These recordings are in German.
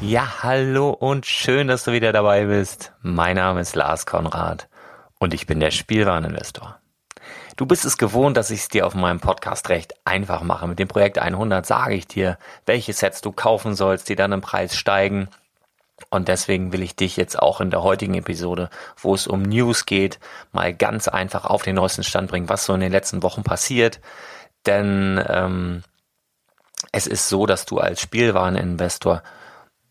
Ja, hallo und schön, dass du wieder dabei bist. Mein Name ist Lars Konrad und ich bin der Spielwareninvestor. Du bist es gewohnt, dass ich es dir auf meinem Podcast recht einfach mache. Mit dem Projekt 100 sage ich dir, welche Sets du kaufen sollst, die dann im Preis steigen. Und deswegen will ich dich jetzt auch in der heutigen Episode, wo es um News geht, mal ganz einfach auf den neuesten Stand bringen, was so in den letzten Wochen passiert. Denn ähm, es ist so, dass du als Spielwareninvestor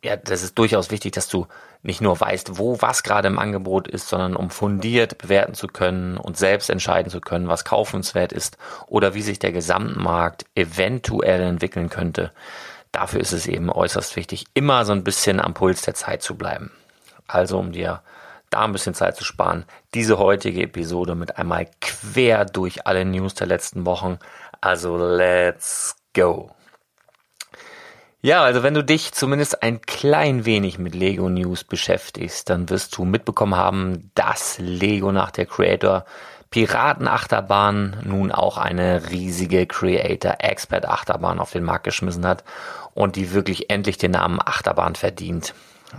ja, das ist durchaus wichtig, dass du nicht nur weißt, wo was gerade im Angebot ist, sondern um fundiert bewerten zu können und selbst entscheiden zu können, was kaufenswert ist oder wie sich der Gesamtmarkt eventuell entwickeln könnte. Dafür ist es eben äußerst wichtig, immer so ein bisschen am Puls der Zeit zu bleiben. Also um dir da ein bisschen Zeit zu sparen, diese heutige Episode mit einmal quer durch alle News der letzten Wochen. Also let's go. Ja, also wenn du dich zumindest ein klein wenig mit Lego News beschäftigst, dann wirst du mitbekommen haben, dass Lego nach der Creator Piratenachterbahn nun auch eine riesige Creator Expert Achterbahn auf den Markt geschmissen hat und die wirklich endlich den Namen Achterbahn verdient.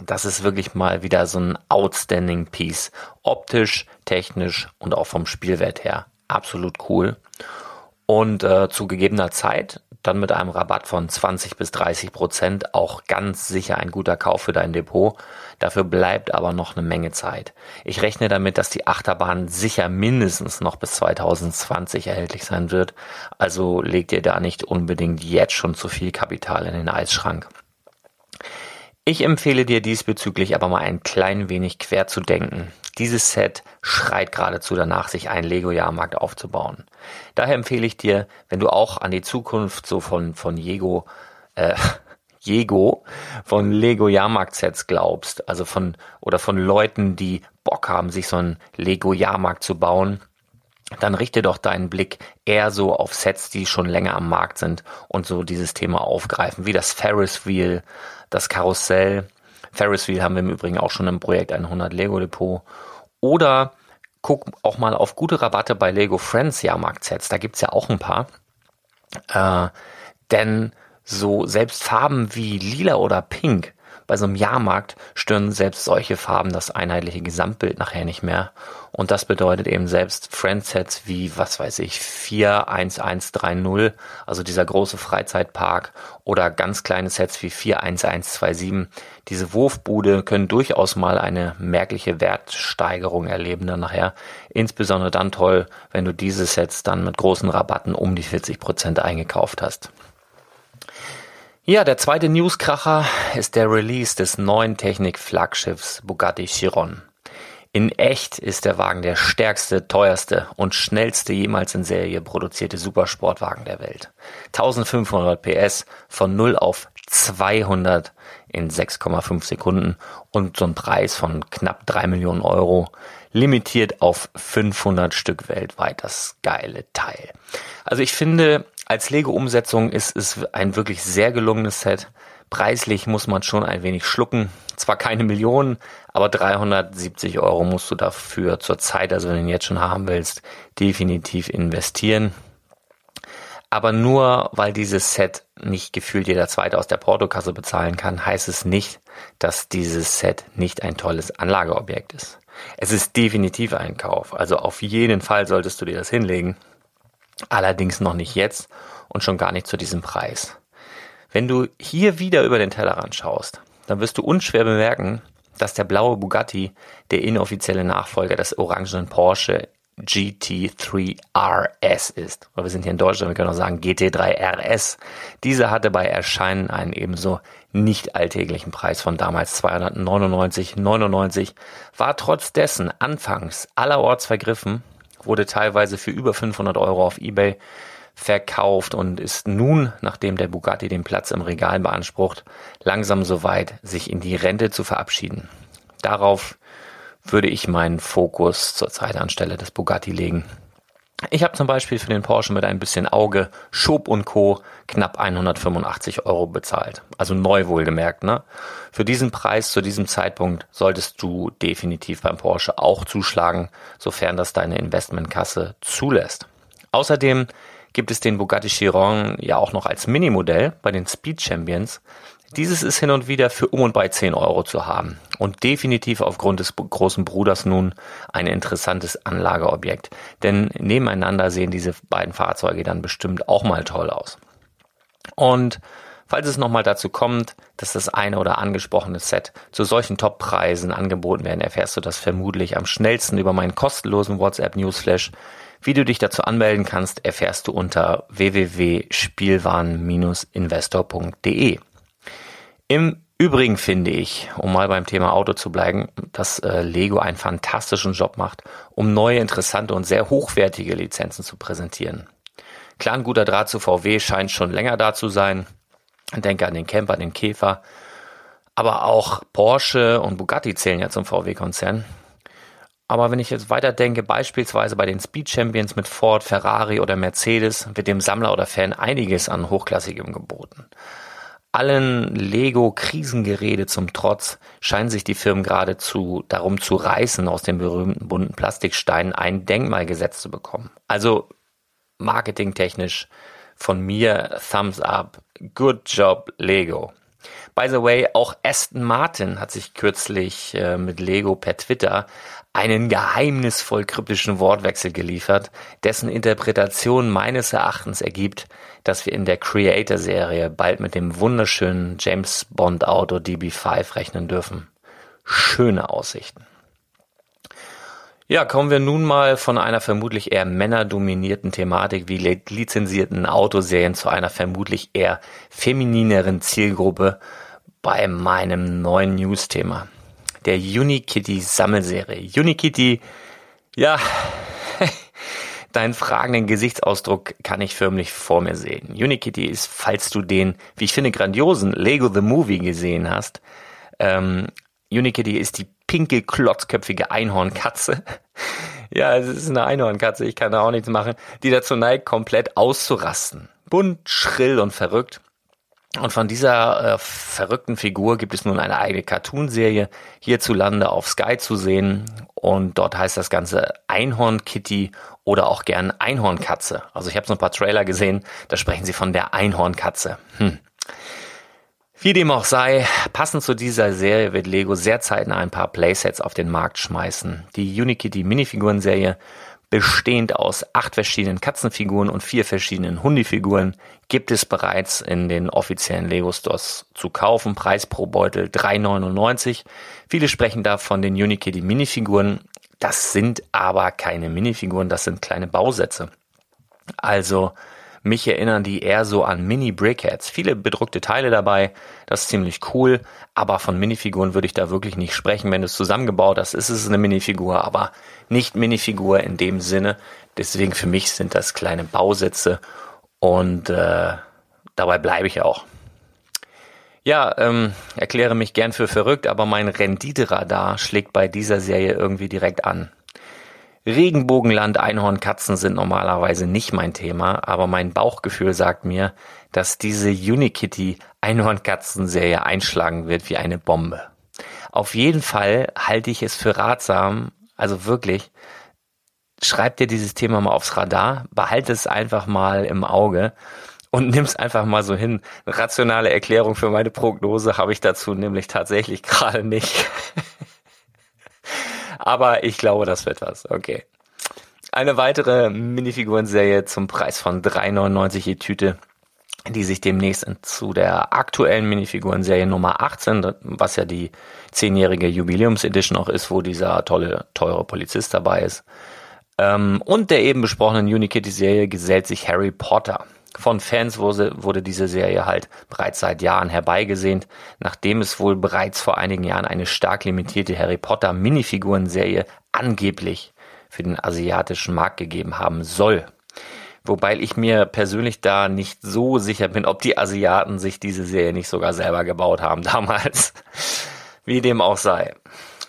Das ist wirklich mal wieder so ein outstanding Piece. Optisch, technisch und auch vom Spielwert her absolut cool. Und äh, zu gegebener Zeit dann mit einem Rabatt von 20 bis 30 Prozent auch ganz sicher ein guter Kauf für dein Depot. Dafür bleibt aber noch eine Menge Zeit. Ich rechne damit, dass die Achterbahn sicher mindestens noch bis 2020 erhältlich sein wird. Also legt ihr da nicht unbedingt jetzt schon zu viel Kapital in den Eisschrank. Ich empfehle dir diesbezüglich aber mal ein klein wenig quer zu denken. Dieses Set schreit geradezu danach, sich einen Lego-Jahrmarkt aufzubauen. Daher empfehle ich dir, wenn du auch an die Zukunft so von, von Jego, äh, Jego, von Lego Jahrmarkt-Sets glaubst, also von, oder von Leuten, die Bock haben, sich so einen Lego Jahrmarkt zu bauen, dann richte doch deinen Blick eher so auf Sets, die schon länger am Markt sind und so dieses Thema aufgreifen, wie das Ferris Wheel, das Karussell. Ferris Wheel haben wir im Übrigen auch schon im Projekt 100 Lego Depot oder guck auch mal auf gute Rabatte bei Lego Friends Jahrmarkt-Sets. Da gibt's ja auch ein paar. Äh, denn so selbst Farben wie lila oder pink bei so einem Jahrmarkt stören selbst solche Farben das einheitliche Gesamtbild nachher nicht mehr. Und das bedeutet eben selbst Friendsets wie, was weiß ich, 41130, also dieser große Freizeitpark oder ganz kleine Sets wie 41127. Diese Wurfbude können durchaus mal eine merkliche Wertsteigerung erleben dann nachher. Insbesondere dann toll, wenn du diese Sets dann mit großen Rabatten um die 40 Prozent eingekauft hast. Ja, der zweite Newskracher ist der Release des neuen Technik-Flaggschiffs Bugatti Chiron. In echt ist der Wagen der stärkste, teuerste und schnellste jemals in Serie produzierte Supersportwagen der Welt. 1500 PS von 0 auf 200 in 6,5 Sekunden und so ein Preis von knapp 3 Millionen Euro, limitiert auf 500 Stück weltweit, das geile Teil. Also ich finde, als Lego-Umsetzung ist es ein wirklich sehr gelungenes Set. Preislich muss man schon ein wenig schlucken. Zwar keine Millionen, aber 370 Euro musst du dafür zur Zeit, also wenn du ihn jetzt schon haben willst, definitiv investieren. Aber nur weil dieses Set nicht gefühlt jeder Zweite aus der Portokasse bezahlen kann, heißt es nicht, dass dieses Set nicht ein tolles Anlageobjekt ist. Es ist definitiv ein Kauf, also auf jeden Fall solltest du dir das hinlegen. Allerdings noch nicht jetzt und schon gar nicht zu diesem Preis. Wenn du hier wieder über den Tellerrand schaust, dann wirst du unschwer bemerken, dass der blaue Bugatti der inoffizielle Nachfolger des orangenen Porsche GT3 RS ist. Oder wir sind hier in Deutschland, wir können auch sagen GT3 RS. Dieser hatte bei Erscheinen einen ebenso nicht alltäglichen Preis von damals 299,99, war trotz dessen anfangs allerorts vergriffen wurde teilweise für über 500 Euro auf eBay verkauft und ist nun, nachdem der Bugatti den Platz im Regal beansprucht, langsam so weit, sich in die Rente zu verabschieden. Darauf würde ich meinen Fokus zurzeit anstelle des Bugatti legen. Ich habe zum Beispiel für den Porsche mit ein bisschen Auge, Schob und Co. knapp 185 Euro bezahlt. Also neu wohlgemerkt, ne? Für diesen Preis zu diesem Zeitpunkt solltest du definitiv beim Porsche auch zuschlagen, sofern das deine Investmentkasse zulässt. Außerdem gibt es den Bugatti Chiron ja auch noch als Minimodell bei den Speed Champions. Dieses ist hin und wieder für um und bei 10 Euro zu haben und definitiv aufgrund des großen Bruders nun ein interessantes Anlageobjekt. Denn nebeneinander sehen diese beiden Fahrzeuge dann bestimmt auch mal toll aus. Und falls es nochmal dazu kommt, dass das eine oder angesprochene Set zu solchen Toppreisen angeboten werden, erfährst du das vermutlich am schnellsten über meinen kostenlosen WhatsApp Newsflash. Wie du dich dazu anmelden kannst, erfährst du unter www.spielwaren-investor.de. Im Übrigen finde ich, um mal beim Thema Auto zu bleiben, dass äh, Lego einen fantastischen Job macht, um neue, interessante und sehr hochwertige Lizenzen zu präsentieren. Klar, ein guter Draht zu VW scheint schon länger da zu sein. Denke an den Camper, den Käfer. Aber auch Porsche und Bugatti zählen ja zum VW-Konzern. Aber wenn ich jetzt weiterdenke, beispielsweise bei den Speed Champions mit Ford, Ferrari oder Mercedes, wird dem Sammler oder Fan einiges an Hochklassigem geboten. Allen Lego-Krisengerede zum Trotz scheinen sich die Firmen geradezu darum zu reißen, aus den berühmten bunten Plastiksteinen ein Denkmal gesetzt zu bekommen. Also marketingtechnisch von mir Thumbs up. Good job, Lego. By the way, auch Aston Martin hat sich kürzlich äh, mit Lego per Twitter einen geheimnisvoll kryptischen Wortwechsel geliefert, dessen Interpretation meines Erachtens ergibt, dass wir in der Creator-Serie bald mit dem wunderschönen James Bond Auto DB5 rechnen dürfen. Schöne Aussichten. Ja, kommen wir nun mal von einer vermutlich eher männerdominierten Thematik wie lizenzierten Autoserien zu einer vermutlich eher feminineren Zielgruppe bei meinem neuen News-Thema. Der Unikitty Sammelserie. Unikitty, ja, deinen fragenden Gesichtsausdruck kann ich förmlich vor mir sehen. Unikitty ist, falls du den, wie ich finde, grandiosen Lego the Movie gesehen hast, ähm, Unikitty ist die pinke, klotzköpfige Einhornkatze. ja, es ist eine Einhornkatze, ich kann da auch nichts machen, die dazu neigt, komplett auszurasten. Bunt, schrill und verrückt. Und von dieser äh, verrückten Figur gibt es nun eine eigene Cartoonserie hierzulande auf Sky zu sehen. Und dort heißt das Ganze Einhorn-Kitty oder auch gern Einhornkatze. Also ich habe so ein paar Trailer gesehen, da sprechen sie von der Einhornkatze. Hm. Wie dem auch sei, passend zu dieser Serie wird Lego sehr zeitnah ein paar Playsets auf den Markt schmeißen. Die Unikitty Minifiguren-Serie, bestehend aus acht verschiedenen Katzenfiguren und vier verschiedenen Hundifiguren, gibt es bereits in den offiziellen Lego Stores zu kaufen. Preis pro Beutel 3,99. Viele sprechen da von den Unikitty Minifiguren. Das sind aber keine Minifiguren, das sind kleine Bausätze. Also mich erinnern die eher so an Mini-Brickheads. Viele bedruckte Teile dabei, das ist ziemlich cool, aber von Minifiguren würde ich da wirklich nicht sprechen. Wenn du es zusammengebaut hast, ist es eine Minifigur, aber nicht Minifigur in dem Sinne. Deswegen für mich sind das kleine Bausätze und äh, dabei bleibe ich auch. Ja, ähm, erkläre mich gern für verrückt, aber mein Renditeradar schlägt bei dieser Serie irgendwie direkt an. Regenbogenland Einhornkatzen sind normalerweise nicht mein Thema, aber mein Bauchgefühl sagt mir, dass diese Unikitty Einhornkatzen-Serie einschlagen wird wie eine Bombe. Auf jeden Fall halte ich es für ratsam, also wirklich, schreib dir dieses Thema mal aufs Radar, behalte es einfach mal im Auge und nimm es einfach mal so hin. Eine rationale Erklärung für meine Prognose habe ich dazu nämlich tatsächlich gerade nicht. Aber ich glaube, das wird was. Okay. Eine weitere Minifigurenserie zum Preis von 3,99 je Tüte, die sich demnächst zu der aktuellen Minifigurenserie Nummer 18, was ja die zehnjährige Jubiläumsedition auch ist, wo dieser tolle, teure Polizist dabei ist. Ähm, und der eben besprochenen Unikitty-Serie gesellt sich Harry Potter. Von Fans wurde, wurde diese Serie halt bereits seit Jahren herbeigesehnt, nachdem es wohl bereits vor einigen Jahren eine stark limitierte Harry Potter Minifiguren-Serie angeblich für den asiatischen Markt gegeben haben soll. Wobei ich mir persönlich da nicht so sicher bin, ob die Asiaten sich diese Serie nicht sogar selber gebaut haben damals. Wie dem auch sei.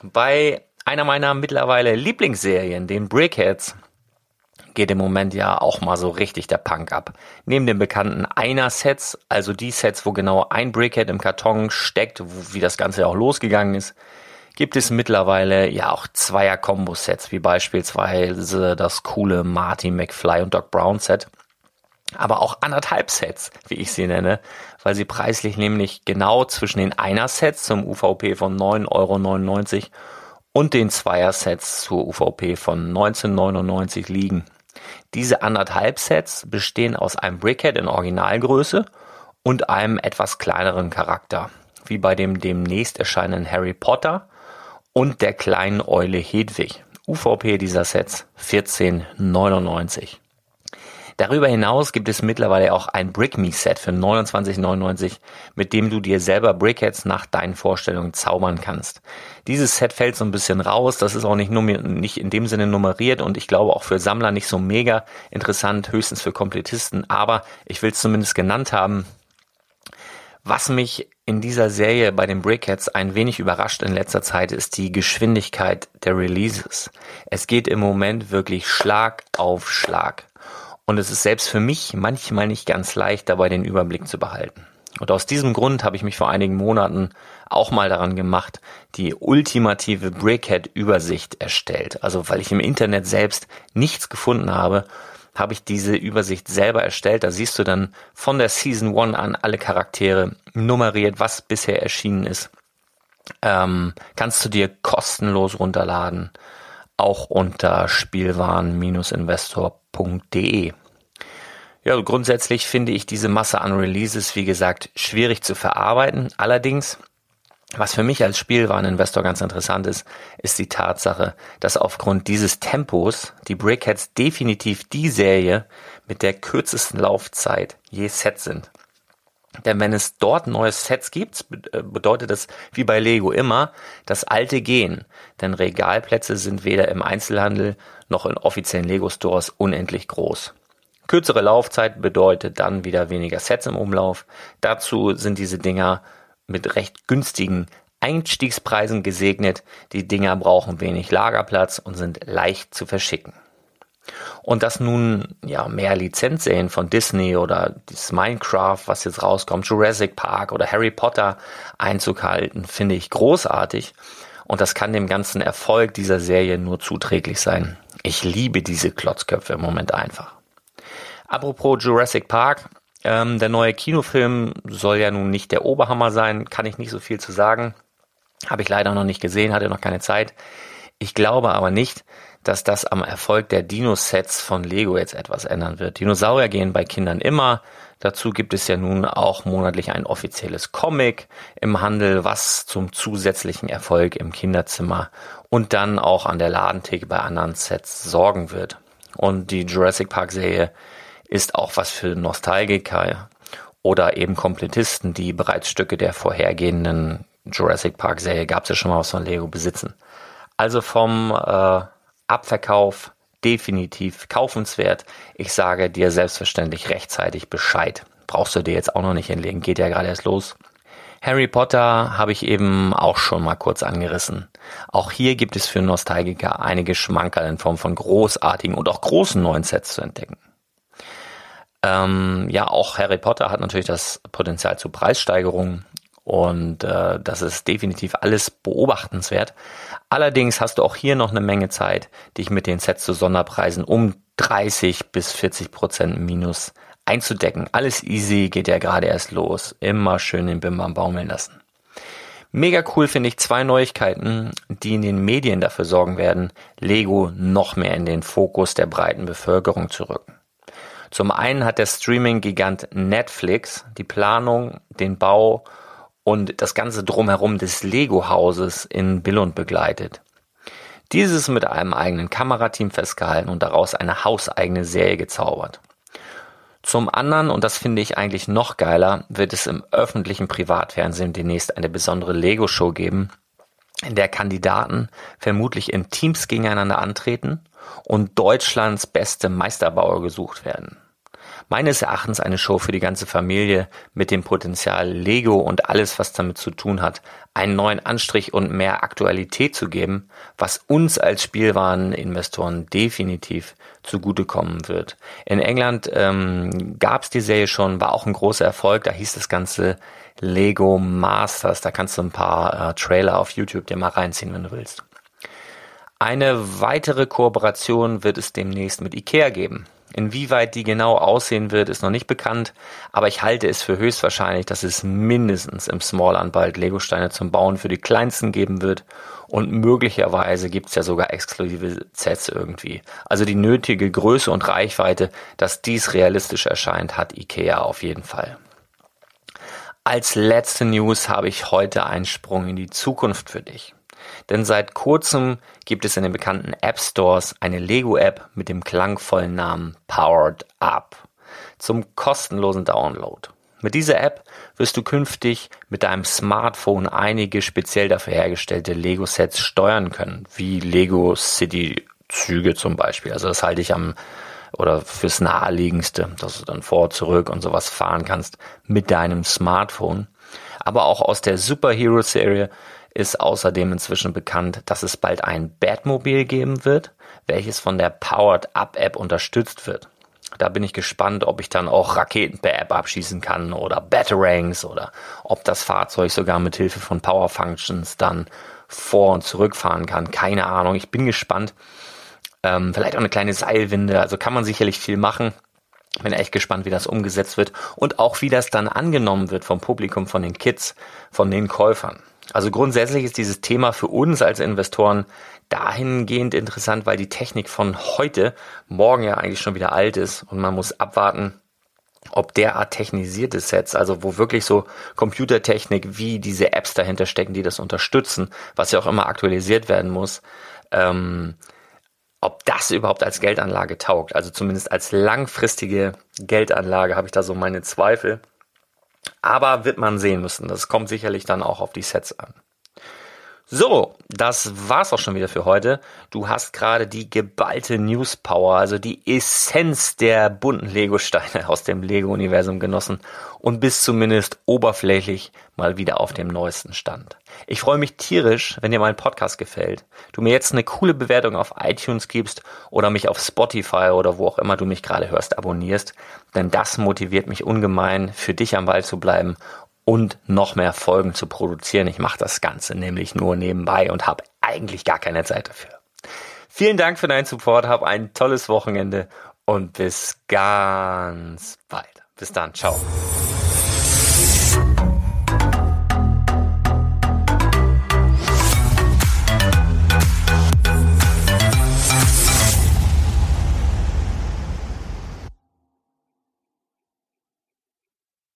Bei einer meiner mittlerweile Lieblingsserien, den Brickheads, geht im Moment ja auch mal so richtig der Punk ab. Neben den bekannten Einer-Sets, also die Sets, wo genau ein Brickhead im Karton steckt, wie das Ganze auch losgegangen ist, gibt es mittlerweile ja auch Zweier-Kombo-Sets, wie beispielsweise das coole Marty McFly und Doc Brown Set. Aber auch anderthalb Sets, wie ich sie nenne, weil sie preislich nämlich genau zwischen den Einer-Sets zum UVP von 9,99 Euro und den Zweier-Sets zur UVP von 19,99 liegen. Diese anderthalb Sets bestehen aus einem Brickhead in Originalgröße und einem etwas kleineren Charakter, wie bei dem demnächst erscheinenden Harry Potter und der kleinen Eule Hedwig. UVP dieser Sets 14,99. Darüber hinaus gibt es mittlerweile auch ein Brick Me Set für 29,99, mit dem du dir selber Brickheads nach deinen Vorstellungen zaubern kannst. Dieses Set fällt so ein bisschen raus, das ist auch nicht, nicht in dem Sinne nummeriert und ich glaube auch für Sammler nicht so mega interessant, höchstens für Komplettisten, aber ich will es zumindest genannt haben. Was mich in dieser Serie bei den Brickheads ein wenig überrascht in letzter Zeit ist die Geschwindigkeit der Releases. Es geht im Moment wirklich Schlag auf Schlag. Und es ist selbst für mich manchmal nicht ganz leicht, dabei den Überblick zu behalten. Und aus diesem Grund habe ich mich vor einigen Monaten auch mal daran gemacht, die ultimative Brickhead-Übersicht erstellt. Also weil ich im Internet selbst nichts gefunden habe, habe ich diese Übersicht selber erstellt. Da siehst du dann von der Season 1 an alle Charaktere nummeriert, was bisher erschienen ist. Ähm, kannst du dir kostenlos runterladen auch unter spielwaren-investor.de. Ja, grundsätzlich finde ich diese Masse an Releases, wie gesagt, schwierig zu verarbeiten. Allerdings, was für mich als Spielwareninvestor ganz interessant ist, ist die Tatsache, dass aufgrund dieses Tempos die Brickheads definitiv die Serie mit der kürzesten Laufzeit je Set sind. Denn wenn es dort neue Sets gibt, äh, bedeutet das wie bei Lego immer, dass alte gehen. Denn Regalplätze sind weder im Einzelhandel noch in offiziellen Lego-Stores unendlich groß. Kürzere Laufzeit bedeutet dann wieder weniger Sets im Umlauf. Dazu sind diese Dinger mit recht günstigen Einstiegspreisen gesegnet. Die Dinger brauchen wenig Lagerplatz und sind leicht zu verschicken. Und dass nun ja mehr Lizenzserien von Disney oder das Minecraft, was jetzt rauskommt, Jurassic Park oder Harry Potter Einzug halten, finde ich großartig. Und das kann dem ganzen Erfolg dieser Serie nur zuträglich sein. Ich liebe diese Klotzköpfe im Moment einfach. Apropos Jurassic Park, ähm, der neue Kinofilm soll ja nun nicht der Oberhammer sein, kann ich nicht so viel zu sagen. Habe ich leider noch nicht gesehen, hatte noch keine Zeit. Ich glaube aber nicht, dass das am Erfolg der Dino-Sets von Lego jetzt etwas ändern wird. Dinosaurier gehen bei Kindern immer. Dazu gibt es ja nun auch monatlich ein offizielles Comic im Handel, was zum zusätzlichen Erfolg im Kinderzimmer und dann auch an der Ladentheke bei anderen Sets sorgen wird. Und die Jurassic Park Serie ist auch was für Nostalgiker oder eben Komplettisten, die bereits Stücke der vorhergehenden Jurassic Park Serie, gab es ja schon mal was von Lego, besitzen. Also vom äh, Abverkauf definitiv kaufenswert. Ich sage dir selbstverständlich rechtzeitig Bescheid. Brauchst du dir jetzt auch noch nicht hinlegen, geht ja gerade erst los. Harry Potter habe ich eben auch schon mal kurz angerissen. Auch hier gibt es für Nostalgiker einige Schmankerl in Form von großartigen und auch großen neuen Sets zu entdecken. Ähm, ja, auch Harry Potter hat natürlich das Potenzial zu Preissteigerungen und äh, das ist definitiv alles beobachtenswert. Allerdings hast du auch hier noch eine Menge Zeit, dich mit den Sets zu Sonderpreisen um 30 bis 40 Prozent minus einzudecken. Alles easy, geht ja gerade erst los. Immer schön den Bimbam baumeln lassen. Mega cool finde ich zwei Neuigkeiten, die in den Medien dafür sorgen werden, Lego noch mehr in den Fokus der breiten Bevölkerung zu rücken. Zum einen hat der Streaming-Gigant Netflix die Planung, den Bau und das ganze Drumherum des Lego-Hauses in Billund begleitet. Dieses mit einem eigenen Kamerateam festgehalten und daraus eine hauseigene Serie gezaubert. Zum anderen, und das finde ich eigentlich noch geiler, wird es im öffentlichen Privatfernsehen demnächst eine besondere Lego-Show geben, in der Kandidaten vermutlich in Teams gegeneinander antreten und Deutschlands beste Meisterbauer gesucht werden. Meines Erachtens eine Show für die ganze Familie mit dem Potenzial Lego und alles, was damit zu tun hat, einen neuen Anstrich und mehr Aktualität zu geben, was uns als Spielwareninvestoren definitiv zugutekommen wird. In England ähm, gab es die Serie schon, war auch ein großer Erfolg, da hieß das Ganze Lego Masters, da kannst du ein paar äh, Trailer auf YouTube dir mal reinziehen, wenn du willst. Eine weitere Kooperation wird es demnächst mit IKEA geben. Inwieweit die genau aussehen wird, ist noch nicht bekannt, aber ich halte es für höchstwahrscheinlich, dass es mindestens im Smallland bald Legosteine zum Bauen für die Kleinsten geben wird und möglicherweise gibt es ja sogar exklusive Sets irgendwie. Also die nötige Größe und Reichweite, dass dies realistisch erscheint, hat IKEA auf jeden Fall. Als letzte News habe ich heute einen Sprung in die Zukunft für dich. Denn seit kurzem gibt es in den bekannten App Stores eine Lego-App mit dem klangvollen Namen Powered Up zum kostenlosen Download. Mit dieser App wirst du künftig mit deinem Smartphone einige speziell dafür hergestellte Lego-Sets steuern können, wie Lego City Züge zum Beispiel. Also das halte ich am oder fürs naheliegendste, dass du dann vor, zurück und sowas fahren kannst mit deinem Smartphone. Aber auch aus der Superhero-Serie ist außerdem inzwischen bekannt, dass es bald ein Batmobil geben wird, welches von der Powered Up App unterstützt wird. Da bin ich gespannt, ob ich dann auch Raketen per App abschießen kann oder Batarangs oder ob das Fahrzeug sogar mit Hilfe von Power Functions dann vor und zurückfahren kann. Keine Ahnung. Ich bin gespannt. Ähm, vielleicht auch eine kleine Seilwinde. Also kann man sicherlich viel machen. Bin echt gespannt, wie das umgesetzt wird und auch wie das dann angenommen wird vom Publikum, von den Kids, von den Käufern. Also grundsätzlich ist dieses Thema für uns als Investoren dahingehend interessant, weil die Technik von heute morgen ja eigentlich schon wieder alt ist und man muss abwarten, ob derart technisierte Sets, also wo wirklich so Computertechnik wie diese Apps dahinter stecken, die das unterstützen, was ja auch immer aktualisiert werden muss, ähm, ob das überhaupt als Geldanlage taugt. Also zumindest als langfristige Geldanlage habe ich da so meine Zweifel. Aber wird man sehen müssen. Das kommt sicherlich dann auch auf die Sets an. So, das war's auch schon wieder für heute. Du hast gerade die geballte News Power, also die Essenz der bunten Lego-Steine aus dem Lego-Universum genossen und bist zumindest oberflächlich mal wieder auf dem neuesten Stand. Ich freue mich tierisch, wenn dir mein Podcast gefällt, du mir jetzt eine coole Bewertung auf iTunes gibst oder mich auf Spotify oder wo auch immer du mich gerade hörst abonnierst, denn das motiviert mich ungemein, für dich am Ball zu bleiben und noch mehr Folgen zu produzieren. Ich mache das Ganze nämlich nur nebenbei und habe eigentlich gar keine Zeit dafür. Vielen Dank für deinen Support, hab ein tolles Wochenende und bis ganz bald. Bis dann, ciao.